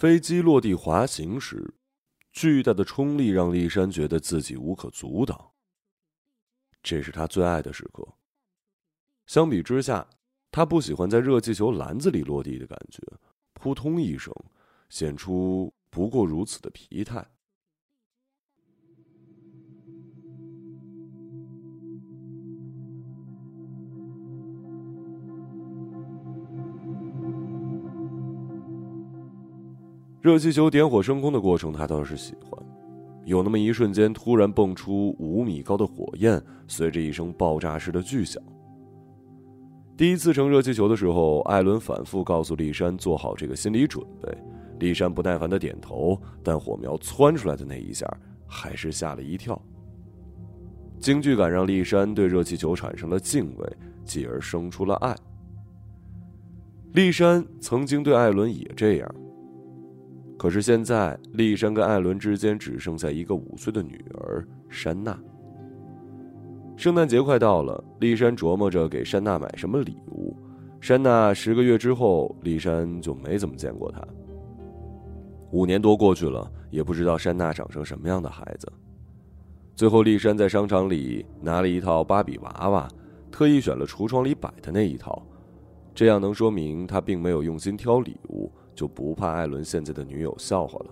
飞机落地滑行时，巨大的冲力让丽珊觉得自己无可阻挡。这是她最爱的时刻。相比之下，他不喜欢在热气球篮子里落地的感觉，扑通一声，显出不过如此的疲态。热气球点火升空的过程，他倒是喜欢。有那么一瞬间，突然蹦出五米高的火焰，随着一声爆炸式的巨响。第一次乘热气球的时候，艾伦反复告诉丽珊做好这个心理准备。丽珊不耐烦的点头，但火苗窜出来的那一下，还是吓了一跳。惊惧感让丽珊对热气球产生了敬畏，继而生出了爱。丽珊曾经对艾伦也这样。可是现在，丽珊跟艾伦之间只剩下一个五岁的女儿珊娜。圣诞节快到了，丽珊琢磨着给珊娜买什么礼物。珊娜十个月之后，丽珊就没怎么见过她。五年多过去了，也不知道珊娜长成什么样的孩子。最后，丽珊在商场里拿了一套芭比娃娃，特意选了橱窗里摆的那一套，这样能说明她并没有用心挑礼物。就不怕艾伦现在的女友笑话了。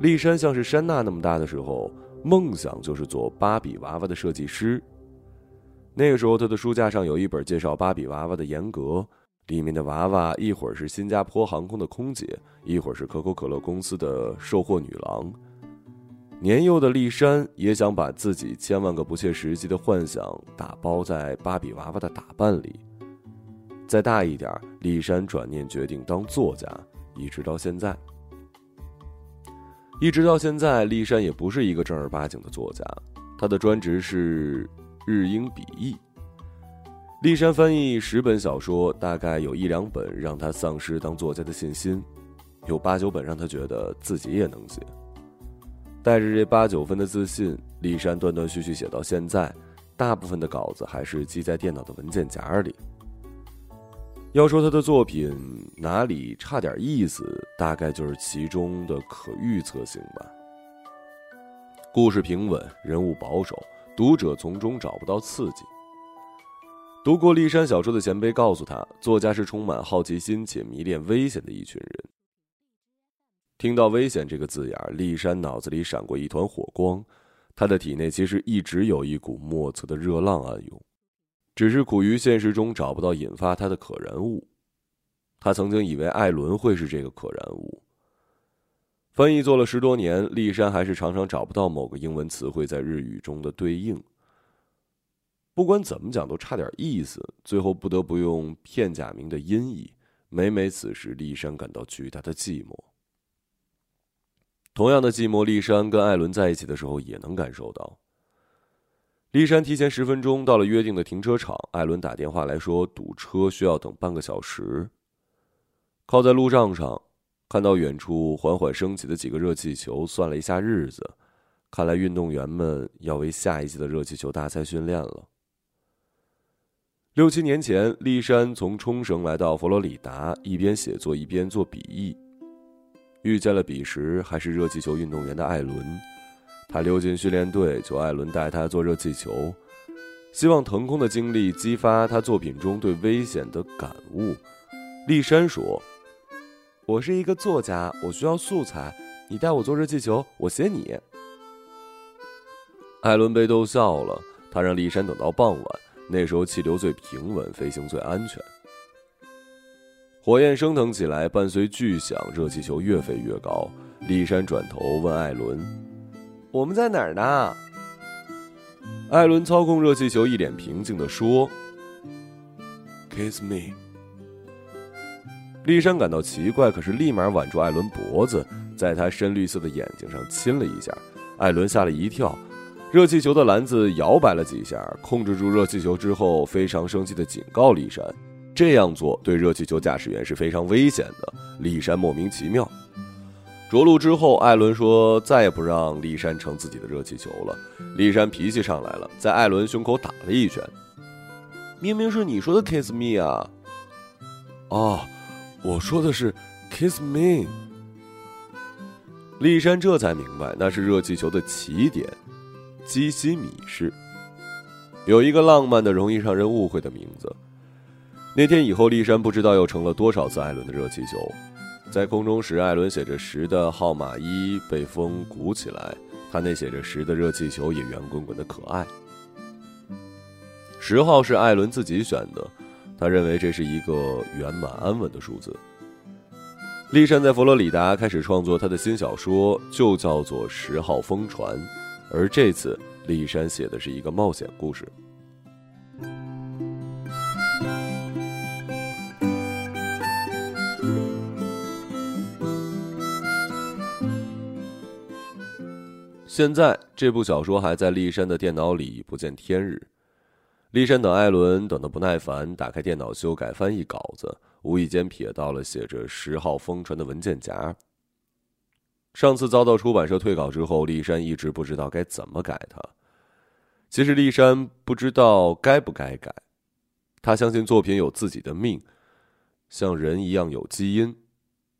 丽珊像是珊娜那么大的时候，梦想就是做芭比娃娃的设计师。那个时候，她的书架上有一本介绍芭比娃娃的严格，里面的娃娃一会儿是新加坡航空的空姐，一会儿是可口可乐公司的售货女郎。年幼的丽珊也想把自己千万个不切实际的幻想打包在芭比娃娃的打扮里。再大一点，丽珊转念决定当作家，一直到现在。一直到现在，丽珊也不是一个正儿八经的作家，她的专职是日英笔译。丽珊翻译十本小说，大概有一两本让她丧失当作家的信心，有八九本让她觉得自己也能写。带着这八九分的自信，丽珊断断续续写到现在，大部分的稿子还是积在电脑的文件夹里。要说他的作品哪里差点意思，大概就是其中的可预测性吧。故事平稳，人物保守，读者从中找不到刺激。读过骊山小说的前辈告诉他，作家是充满好奇心且迷恋危险的一群人。听到“危险”这个字眼，骊山脑子里闪过一团火光，他的体内其实一直有一股莫测的热浪暗涌。只是苦于现实中找不到引发他的可燃物，他曾经以为艾伦会是这个可燃物。翻译做了十多年，丽珊还是常常找不到某个英文词汇在日语中的对应。不管怎么讲，都差点意思，最后不得不用片假名的音译。每每此时，丽珊感到巨大的寂寞。同样的寂寞，丽珊跟艾伦在一起的时候也能感受到。丽珊提前十分钟到了约定的停车场，艾伦打电话来说堵车，需要等半个小时。靠在路障上，看到远处缓缓升起的几个热气球，算了一下日子，看来运动员们要为下一季的热气球大赛训练了。六七年前，丽珊从冲绳来到佛罗里达，一边写作一边做笔译，遇见了彼时还是热气球运动员的艾伦。他溜进训练队，求艾伦带他做热气球，希望腾空的经历激发他作品中对危险的感悟。丽珊说：“我是一个作家，我需要素材，你带我做热气球，我写你。”艾伦被逗笑了，他让丽珊等到傍晚，那时候气流最平稳，飞行最安全。火焰升腾起来，伴随巨响，热气球越飞越高。丽珊转头问艾伦。我们在哪儿呢？艾伦操控热气球，一脸平静的说：“Kiss me。”丽珊感到奇怪，可是立马挽住艾伦脖子，在他深绿色的眼睛上亲了一下。艾伦吓了一跳，热气球的篮子摇摆了几下，控制住热气球之后，非常生气的警告丽珊：“这样做对热气球驾驶员是非常危险的。”丽珊莫名其妙。着陆之后，艾伦说再也不让丽珊乘自己的热气球了。丽珊脾气上来了，在艾伦胸口打了一拳。明明是你说的 “kiss me” 啊！哦，我说的是 Kiss me。丽珊这才明白，那是热气球的起点——基西米市。有一个浪漫的、容易让人误会的名字。那天以后，丽珊不知道又乘了多少次艾伦的热气球。在空中时，艾伦写着十的号码一被风鼓起来，他那写着十的热气球也圆滚滚的可爱。十号是艾伦自己选的，他认为这是一个圆满安稳的数字。丽珊在佛罗里达开始创作他的新小说，就叫做《十号风船》，而这次丽珊写的是一个冒险故事。现在这部小说还在丽珊的电脑里不见天日。丽珊等艾伦等得不耐烦，打开电脑修改翻译稿子，无意间瞥到了写着“十号风船”的文件夹。上次遭到出版社退稿之后，丽珊一直不知道该怎么改它。其实丽珊不知道该不该改，她相信作品有自己的命，像人一样有基因，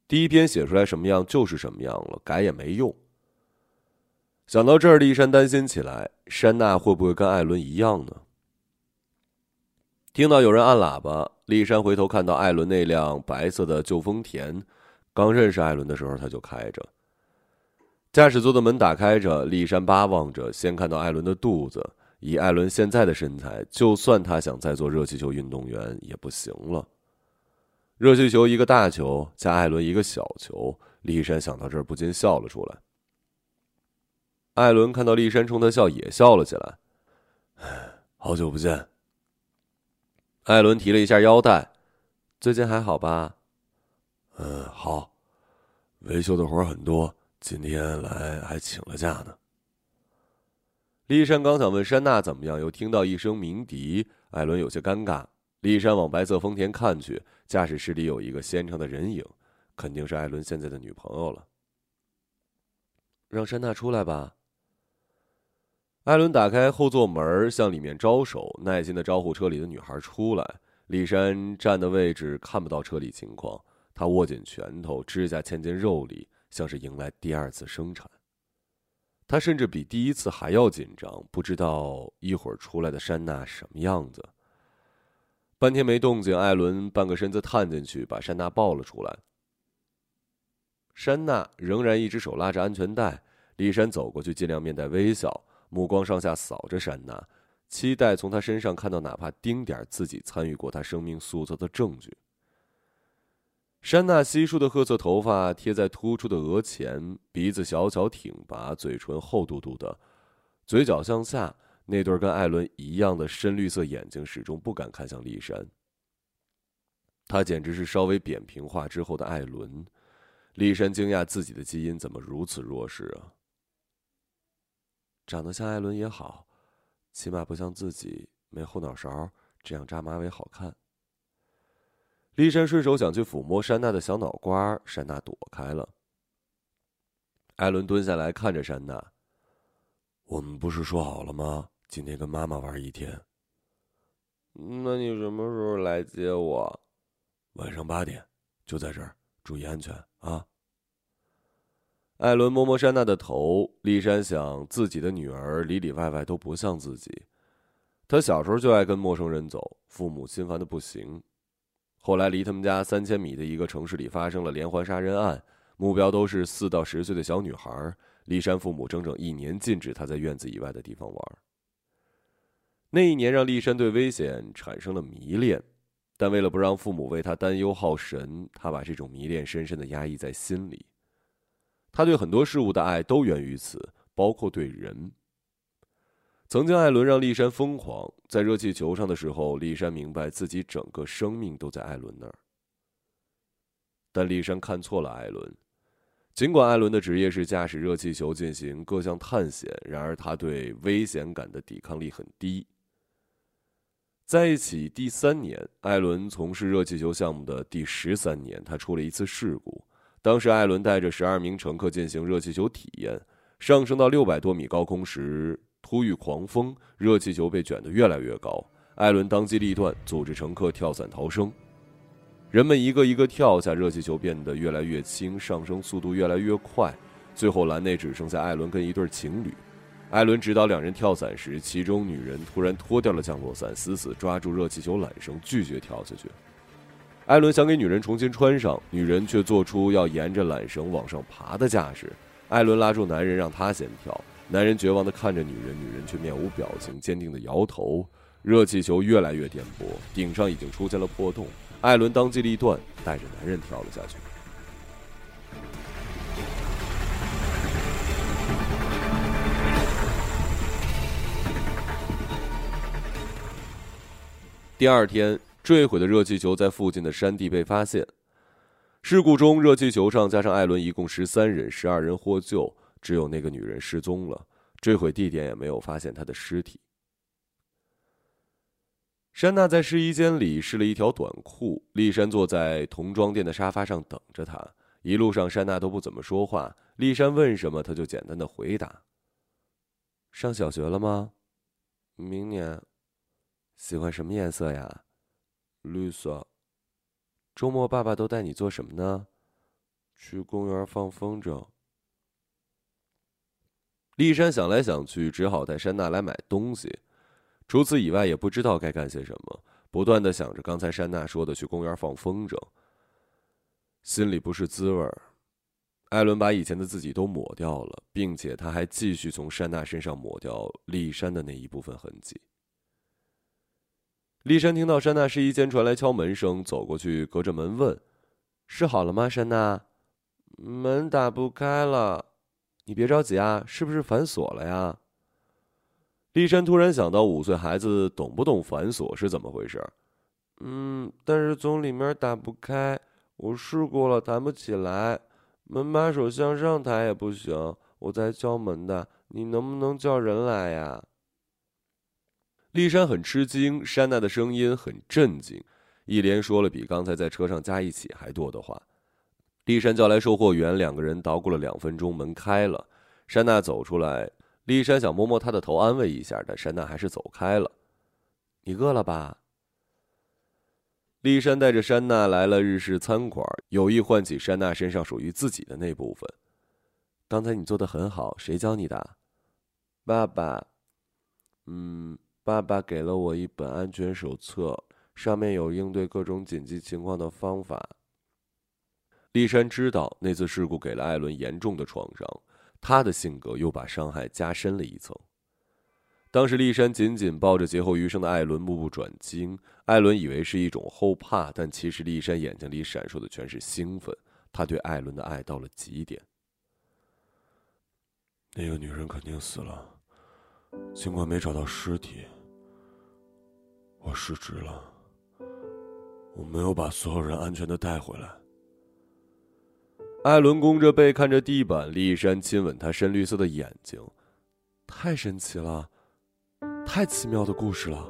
第一篇写出来什么样就是什么样了，改也没用。想到这儿，丽珊担心起来：珊娜会不会跟艾伦一样呢？听到有人按喇叭，丽珊回头看到艾伦那辆白色的旧丰田。刚认识艾伦的时候，他就开着。驾驶座的门打开着，丽珊巴望着，先看到艾伦的肚子。以艾伦现在的身材，就算他想再做热气球运动员也不行了。热气球一个大球，加艾伦一个小球，丽珊想到这儿不禁笑了出来。艾伦看到丽珊冲他笑，也笑了起来。好久不见。艾伦提了一下腰带，最近还好吧？嗯，好。维修的活很多，今天来还请了假呢。丽珊刚想问珊娜怎么样，又听到一声鸣笛，艾伦有些尴尬。丽珊往白色丰田看去，驾驶室里有一个纤长的人影，肯定是艾伦现在的女朋友了。让珊娜出来吧。艾伦打开后座门，向里面招手，耐心的招呼车里的女孩出来。李珊站的位置看不到车里情况，她握紧拳头，指甲嵌进肉里，像是迎来第二次生产。她甚至比第一次还要紧张，不知道一会儿出来的珊娜什么样子。半天没动静，艾伦半个身子探进去，把珊娜抱了出来。珊娜仍然一只手拉着安全带，李珊走过去，尽量面带微笑。目光上下扫着珊娜，期待从她身上看到哪怕丁点自己参与过她生命塑造的证据。珊娜稀疏的褐色头发贴在突出的额前，鼻子小巧挺拔，嘴唇厚嘟嘟的，嘴角向下，那对跟艾伦一样的深绿色眼睛始终不敢看向丽珊。他简直是稍微扁平化之后的艾伦。丽珊惊讶自己的基因怎么如此弱势啊！长得像艾伦也好，起码不像自己没后脑勺，这样扎马尾好看。丽珊顺手想去抚摸珊娜的小脑瓜，珊娜躲开了。艾伦蹲下来看着珊娜：“我们不是说好了吗？今天跟妈妈玩一天。那你什么时候来接我？晚上八点，就在这儿，注意安全啊。”艾伦摸摸珊娜的头，丽珊想，自己的女儿里里外外都不像自己。她小时候就爱跟陌生人走，父母心烦的不行。后来，离他们家三千米的一个城市里发生了连环杀人案，目标都是四到十岁的小女孩。丽珊父母整整一年禁止她在院子以外的地方玩。那一年让丽珊对危险产生了迷恋，但为了不让父母为她担忧耗神，她把这种迷恋深深的压抑在心里。他对很多事物的爱都源于此，包括对人。曾经，艾伦让丽珊疯狂，在热气球上的时候，丽珊明白自己整个生命都在艾伦那儿。但丽珊看错了艾伦，尽管艾伦的职业是驾驶热气球进行各项探险，然而他对危险感的抵抗力很低。在一起第三年，艾伦从事热气球项目的第十三年，他出了一次事故。当时，艾伦带着十二名乘客进行热气球体验，上升到六百多米高空时，突遇狂风，热气球被卷得越来越高。艾伦当机立断，组织乘客跳伞逃生。人们一个一个跳下，热气球变得越来越轻，上升速度越来越快。最后，栏内只剩下艾伦跟一对情侣。艾伦指导两人跳伞时，其中女人突然脱掉了降落伞，死死抓住热气球缆绳，拒绝跳下去。艾伦想给女人重新穿上，女人却做出要沿着缆绳往上爬的架势。艾伦拉住男人，让他先跳。男人绝望地看着女人，女人却面无表情，坚定地摇头。热气球越来越颠簸，顶上已经出现了破洞。艾伦当机立断，带着男人跳了下去。第二天，坠毁的热气球在附近的山地被发现。事故中，热气球上加上艾伦一共十三人，十二人获救，只有那个女人失踪了。坠毁地点也没有发现她的尸体。山娜在试衣间里试了一条短裤，丽珊坐在童装店的沙发上等着她。一路上，山娜都不怎么说话。丽珊问什么，她就简单的回答。上小学了吗？明年。喜欢什么颜色呀？绿色。周末爸爸都带你做什么呢？去公园放风筝。丽珊想来想去，只好带珊娜来买东西。除此以外，也不知道该干些什么，不断的想着刚才珊娜说的去公园放风筝，心里不是滋味儿。艾伦把以前的自己都抹掉了，并且他还继续从珊娜身上抹掉丽珊的那一部分痕迹。丽珊听到珊娜试衣间传来敲门声，走过去，隔着门问：“试好了吗，珊娜？”“门打不开了。”“你别着急啊，是不是反锁了呀？”丽珊突然想到，五岁孩子懂不懂反锁是怎么回事？嗯，但是从里面打不开，我试过了，弹不起来，门把手向上抬也不行。我在敲门的，你能不能叫人来呀？丽珊很吃惊，珊娜的声音很震惊，一连说了比刚才在车上加一起还多的话。丽珊叫来售货员，两个人捣鼓了两分钟，门开了，珊娜走出来。丽珊想摸摸她的头，安慰一下，但珊娜还是走开了。你饿了吧？丽珊带着珊娜来了日式餐馆，有意唤起珊娜身上属于自己的那部分。刚才你做的很好，谁教你的？爸爸。嗯，爸爸给了我一本安全手册，上面有应对各种紧急情况的方法。丽珊知道那次事故给了艾伦严重的创伤。他的性格又把伤害加深了一层。当时，丽珊紧紧抱着劫后余生的艾伦，目不转睛。艾伦以为是一种后怕，但其实丽珊眼睛里闪烁的全是兴奋。他对艾伦的爱到了极点。那个女人肯定死了，尽管没找到尸体。我失职了，我没有把所有人安全的带回来。艾伦弓着背看着地板，丽珊亲吻他深绿色的眼睛，太神奇了，太奇妙的故事了。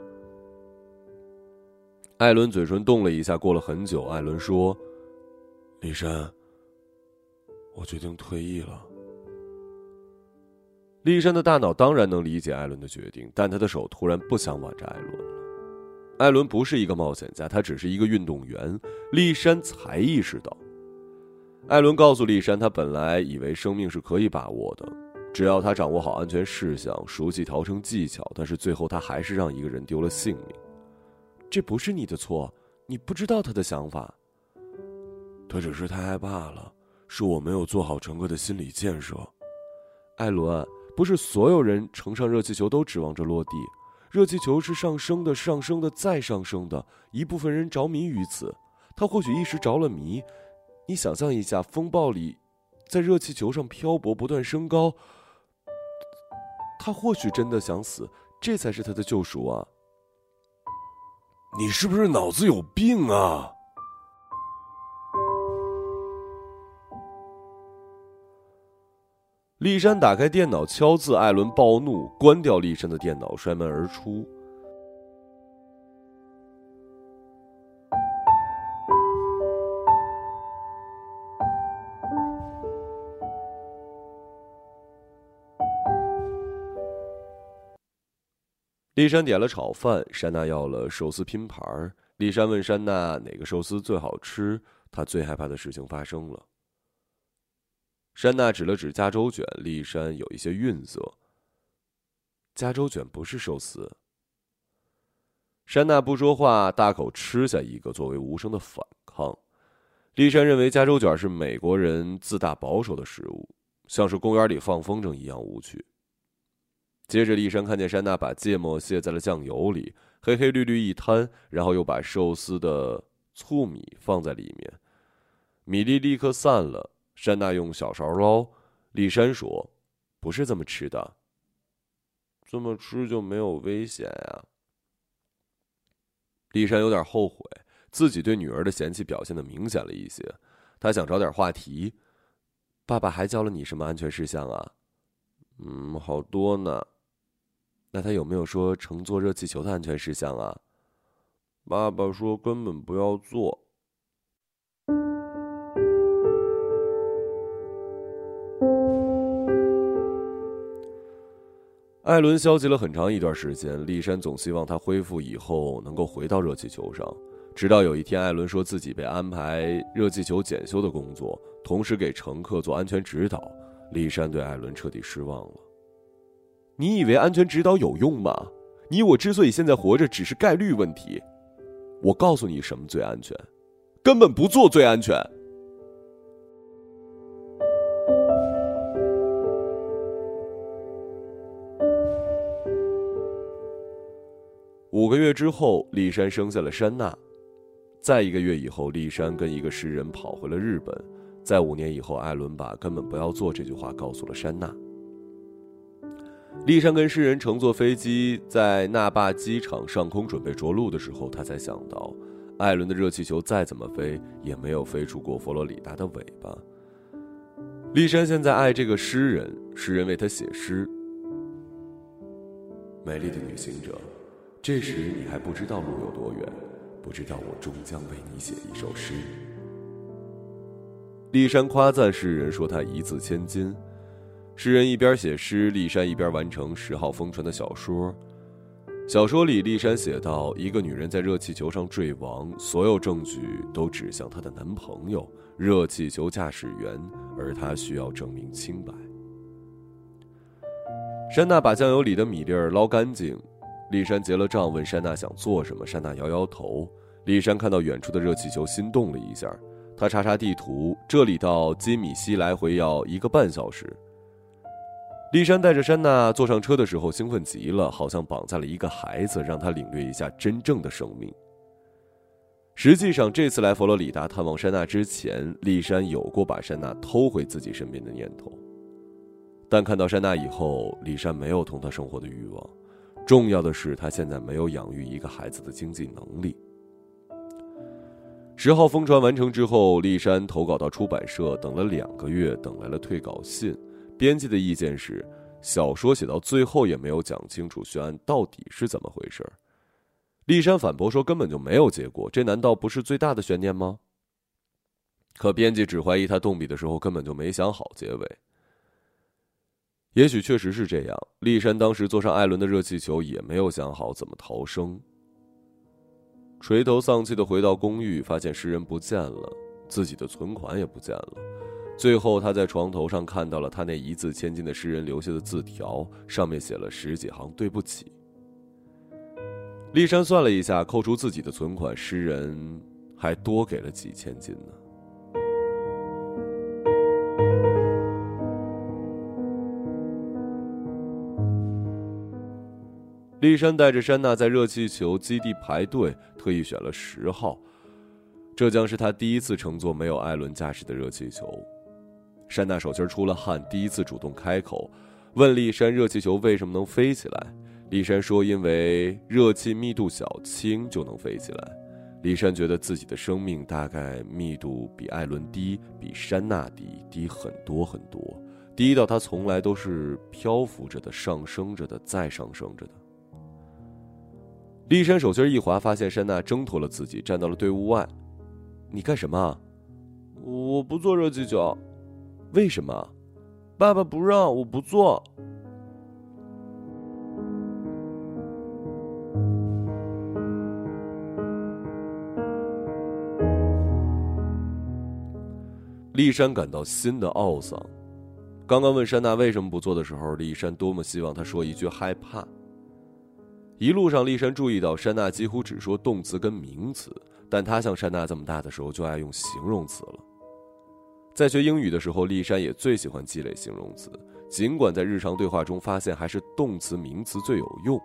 艾伦嘴唇动了一下，过了很久，艾伦说：“丽珊，我决定退役了。”丽珊的大脑当然能理解艾伦的决定，但他的手突然不想挽着艾伦了。艾伦不是一个冒险家，他只是一个运动员。丽珊才意识到。艾伦告诉丽珊，他本来以为生命是可以把握的，只要他掌握好安全事项，熟悉逃生技巧。但是最后，他还是让一个人丢了性命。这不是你的错，你不知道他的想法。他只是太害怕了，是我没有做好乘客的心理建设。艾伦，不是所有人乘上热气球都指望着落地，热气球是上升的，上升的，再上升的。一部分人着迷于此，他或许一时着了迷。你想象一下，风暴里，在热气球上漂泊，不断升高。他或许真的想死，这才是他的救赎啊！你是不是脑子有病啊？丽珊打开电脑敲字，艾伦暴怒，关掉丽珊的电脑，摔门而出。丽珊点了炒饭，珊娜要了寿司拼盘丽珊问珊娜哪个寿司最好吃，她最害怕的事情发生了。珊娜指了指加州卷，丽珊有一些晕色。加州卷不是寿司。珊娜不说话，大口吃下一个，作为无声的反抗。丽珊认为加州卷是美国人自大保守的食物，像是公园里放风筝一样无趣。接着，丽珊看见珊娜把芥末卸在了酱油里，黑黑绿绿一滩，然后又把寿司的醋米放在里面，米粒立刻散了。山娜用小勺捞，丽珊说：“不是这么吃的，这么吃就没有危险呀。”丽珊有点后悔，自己对女儿的嫌弃表现的明显了一些。她想找点话题。爸爸还教了你什么安全事项啊？嗯，好多呢。那他有没有说乘坐热气球的安全事项啊？爸爸说根本不要做。艾伦消极了很长一段时间，丽珊总希望他恢复以后能够回到热气球上。直到有一天，艾伦说自己被安排热气球检修的工作，同时给乘客做安全指导。丽珊对艾伦彻底失望了。你以为安全指导有用吗？你我之所以现在活着，只是概率问题。我告诉你，什么最安全？根本不做最安全。五个月之后，丽珊生下了珊娜。在一个月以后，丽珊跟一个诗人跑回了日本。在五年以后，艾伦把“根本不要做”这句话告诉了珊娜。丽珊跟诗人乘坐飞机在那霸机场上空准备着陆的时候，他才想到，艾伦的热气球再怎么飞，也没有飞出过佛罗里达的尾巴。丽珊现在爱这个诗人，诗人为她写诗。美丽的旅行者。这时你还不知道路有多远，不知道我终将为你写一首诗。骊山夸赞诗人说他一字千金。诗人一边写诗，骊山一边完成十号疯传的小说。小说里，骊山写道：一个女人在热气球上坠亡，所有证据都指向她的男朋友——热气球驾驶员，而她需要证明清白。珊娜把酱油里的米粒儿捞干净。丽珊结了账，问珊娜想做什么。珊娜摇摇头。丽珊看到远处的热气球，心动了一下。她查查地图，这里到金米西来回要一个半小时。丽珊带着珊娜坐上车的时候，兴奋极了，好像绑架了一个孩子，让她领略一下真正的生命。实际上，这次来佛罗里达探望珊娜之前，丽珊有过把珊娜偷回自己身边的念头。但看到珊娜以后，丽珊没有同她生活的欲望。重要的是，他现在没有养育一个孩子的经济能力。十号疯传完成之后，丽珊投稿到出版社，等了两个月，等来了退稿信。编辑的意见是，小说写到最后也没有讲清楚悬案到底是怎么回事。丽珊反驳说，根本就没有结果，这难道不是最大的悬念吗？可编辑只怀疑他动笔的时候根本就没想好结尾。也许确实是这样。丽珊当时坐上艾伦的热气球，也没有想好怎么逃生。垂头丧气的回到公寓，发现诗人不见了，自己的存款也不见了。最后，他在床头上看到了他那一字千金的诗人留下的字条，上面写了十几行“对不起”。丽珊算了一下，扣除自己的存款，诗人还多给了几千金呢。丽珊带着珊娜在热气球基地排队，特意选了十号。这将是她第一次乘坐没有艾伦驾驶的热气球。珊娜手心出了汗，第一次主动开口，问丽珊：“热气球为什么能飞起来？”丽珊说：“因为热气密度小，轻就能飞起来。”丽珊觉得自己的生命大概密度比艾伦低，比珊娜低，低很多很多，低到她从来都是漂浮着的，上升着的，再上升着的。丽珊手心一滑，发现珊娜挣脱了自己，站到了队伍外。你干什么？我不做热气球，为什么？爸爸不让我不做。丽珊感到心的懊丧，刚刚问珊娜为什么不做的时候，丽珊多么希望她说一句害怕。一路上，丽珊注意到珊娜几乎只说动词跟名词，但她像珊娜这么大的时候就爱用形容词了。在学英语的时候，丽珊也最喜欢积累形容词，尽管在日常对话中发现还是动词名词最有用。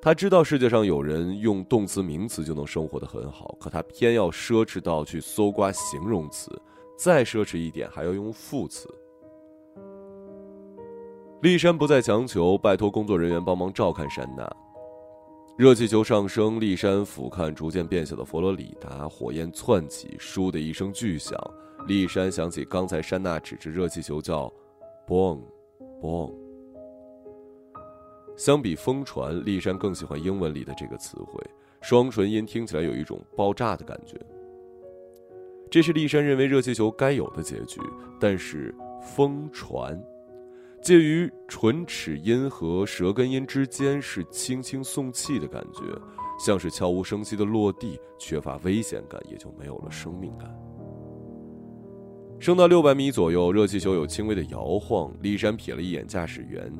他知道世界上有人用动词、名词就能生活的很好，可他偏要奢侈到去搜刮形容词，再奢侈一点还要用副词。丽珊不再强求，拜托工作人员帮忙照看珊娜。热气球上升，丽珊俯瞰逐渐变小的佛罗里达，火焰窜起，倏的一声巨响。丽珊想起刚才珊娜指着热气球叫 “boom，boom”。相比疯传，丽珊更喜欢英文里的这个词汇，双唇音听起来有一种爆炸的感觉。这是丽珊认为热气球该有的结局，但是疯传，介于唇齿音和舌根音之间，是轻轻送气的感觉，像是悄无声息的落地，缺乏危险感，也就没有了生命感。升到六百米左右，热气球有轻微的摇晃，丽珊瞥了一眼驾驶员。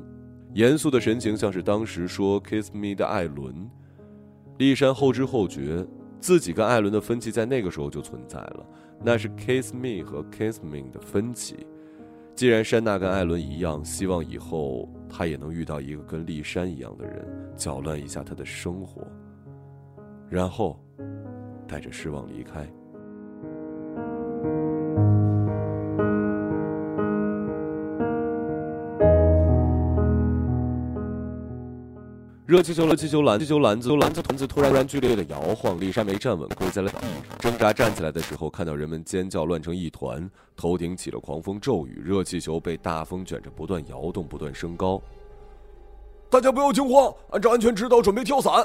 严肃的神情，像是当时说 “kiss me” 的艾伦。丽珊后知后觉，自己跟艾伦的分歧在那个时候就存在了，那是 “kiss me” 和 “kiss me” 的分歧。既然山娜跟艾伦一样，希望以后她也能遇到一个跟丽珊一样的人，搅乱一下她的生活，然后带着失望离开。热气球，热气球，篮，气球篮子，篮子，团子突然然剧烈的摇晃，丽莎没站稳，跪在了地上，挣扎站起来的时候，看到人们尖叫乱成一团，头顶起了狂风骤雨，热气球被大风卷着不断摇动，不断升高。大家不要惊慌，按照安全指导准备跳伞。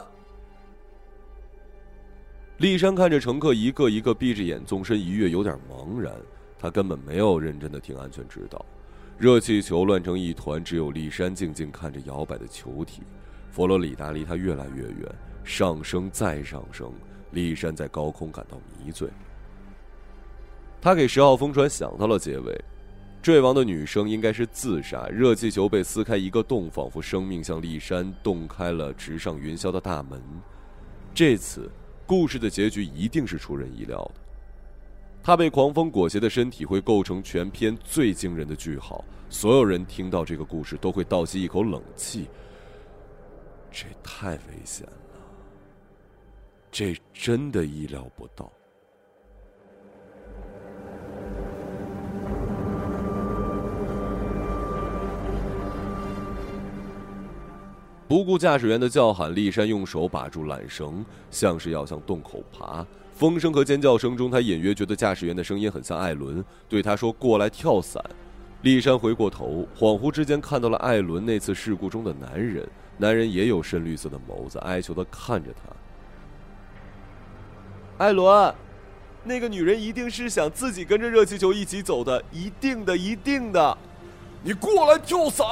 丽珊看着乘客一个一个闭着眼纵身一跃，有点茫然，她根本没有认真的听安全指导。热气球乱成一团，只有丽珊静静看着摇摆的球体。佛罗里达离他越来越远，上升再上升。丽珊在高空感到迷醉。他给十号风船想到了结尾：坠亡的女生应该是自杀。热气球被撕开一个洞，仿佛生命向丽珊洞开了直上云霄的大门。这次，故事的结局一定是出人意料的。他被狂风裹挟的身体会构成全篇最惊人的句号。所有人听到这个故事都会倒吸一口冷气。这太危险了，这真的意料不到。不顾驾驶员的叫喊，丽珊用手把住缆绳，像是要向洞口爬。风声和尖叫声中，他隐约觉得驾驶员的声音很像艾伦，对他说：“过来跳伞。”丽珊回过头，恍惚之间看到了艾伦那次事故中的男人。男人也有深绿色的眸子，哀求的看着他。艾伦，那个女人一定是想自己跟着热气球一起走的，一定的，一定的。你过来跳伞。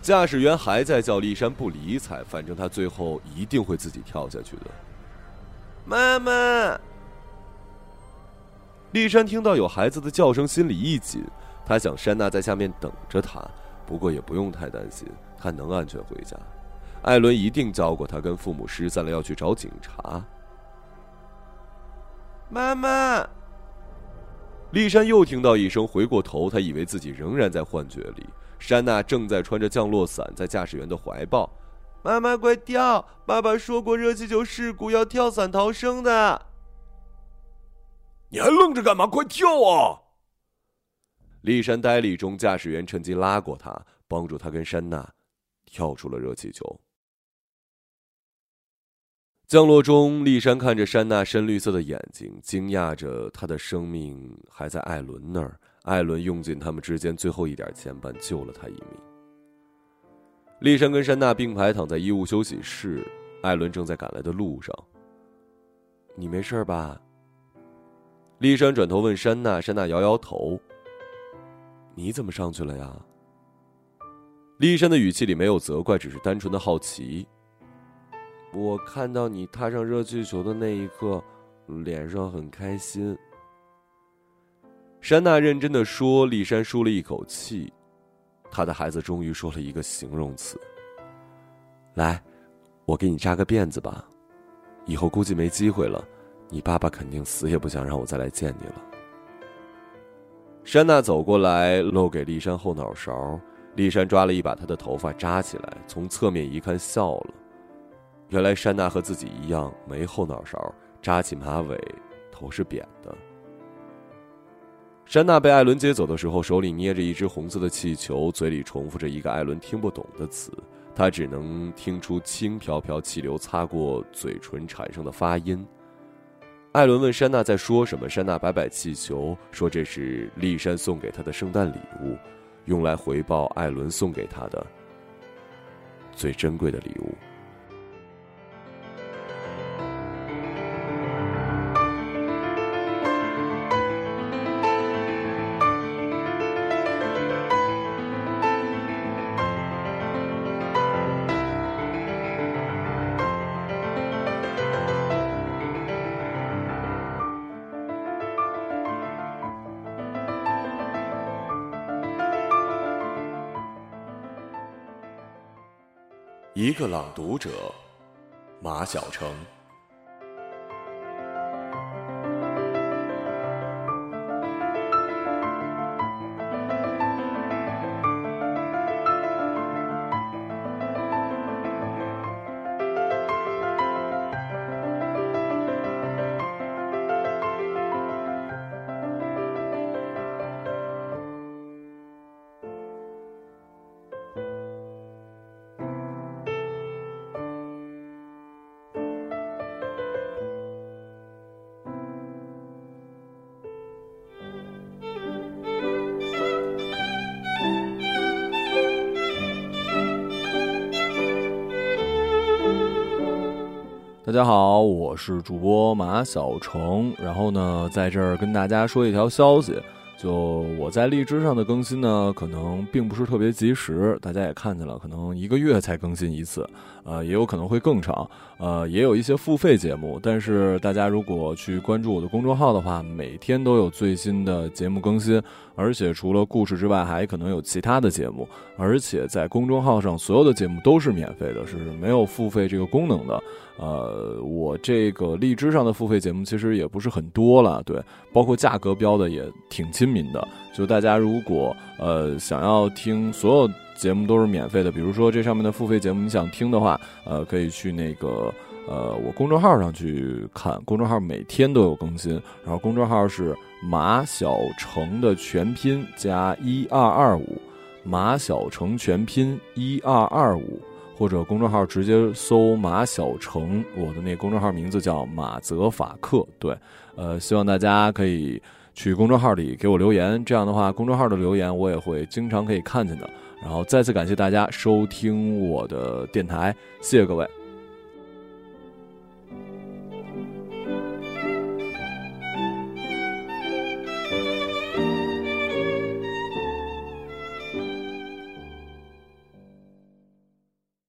驾驶员还在叫，丽珊不理睬，反正他最后一定会自己跳下去的。妈妈，丽珊听到有孩子的叫声，心里一紧，她想珊娜在下面等着她，不过也不用太担心。他能安全回家，艾伦一定教过他跟父母失散了要去找警察。妈妈，丽珊又听到一声，回过头，她以为自己仍然在幻觉里。珊娜正在穿着降落伞，在驾驶员的怀抱。妈妈，快跳！爸爸说过，热气球事故要跳伞逃生的。你还愣着干嘛？快跳啊！丽珊呆立中，驾驶员趁机拉过她，帮助她跟珊娜。跳出了热气球。降落中，丽珊看着珊娜深绿色的眼睛，惊讶着她的生命还在艾伦那儿。艾伦用尽他们之间最后一点牵绊，救了她一命。丽珊跟珊娜并排躺在医务休息室，艾伦正在赶来的路上。你没事吧？丽珊转头问珊娜，珊娜摇摇头。你怎么上去了呀？丽珊的语气里没有责怪，只是单纯的好奇。我看到你踏上热气球的那一刻，脸上很开心。山娜认真的说。丽珊舒了一口气，她的孩子终于说了一个形容词。来，我给你扎个辫子吧，以后估计没机会了。你爸爸肯定死也不想让我再来见你了。珊娜走过来，露给丽珊后脑勺。丽珊抓了一把她的头发扎起来，从侧面一看笑了。原来珊娜和自己一样没后脑勺，扎起马尾，头是扁的。珊娜被艾伦接走的时候，手里捏着一只红色的气球，嘴里重复着一个艾伦听不懂的词，他只能听出轻飘飘气流擦过嘴唇产生的发音。艾伦问珊娜在说什么，珊娜摆摆气球，说这是丽珊送给她的圣诞礼物，用来回报艾伦送给他的最珍贵的礼物。一个朗读者，马晓成。大家好，我是主播马小成。然后呢，在这儿跟大家说一条消息，就我在荔枝上的更新呢，可能并不是特别及时。大家也看见了，可能一个月才更新一次，呃，也有可能会更长。呃，也有一些付费节目，但是大家如果去关注我的公众号的话，每天都有最新的节目更新，而且除了故事之外，还可能有其他的节目。而且在公众号上，所有的节目都是免费的，是没有付费这个功能的。呃，我这个荔枝上的付费节目其实也不是很多了，对，包括价格标的也挺亲民的。就大家如果呃想要听所有节目都是免费的，比如说这上面的付费节目你想听的话，呃，可以去那个呃我公众号上去看，公众号每天都有更新，然后公众号是马小成的全拼加一二二五，马小成全拼一二二五。或者公众号直接搜马小成，我的那公众号名字叫马泽法克。对，呃，希望大家可以去公众号里给我留言，这样的话，公众号的留言我也会经常可以看见的。然后再次感谢大家收听我的电台，谢谢各位。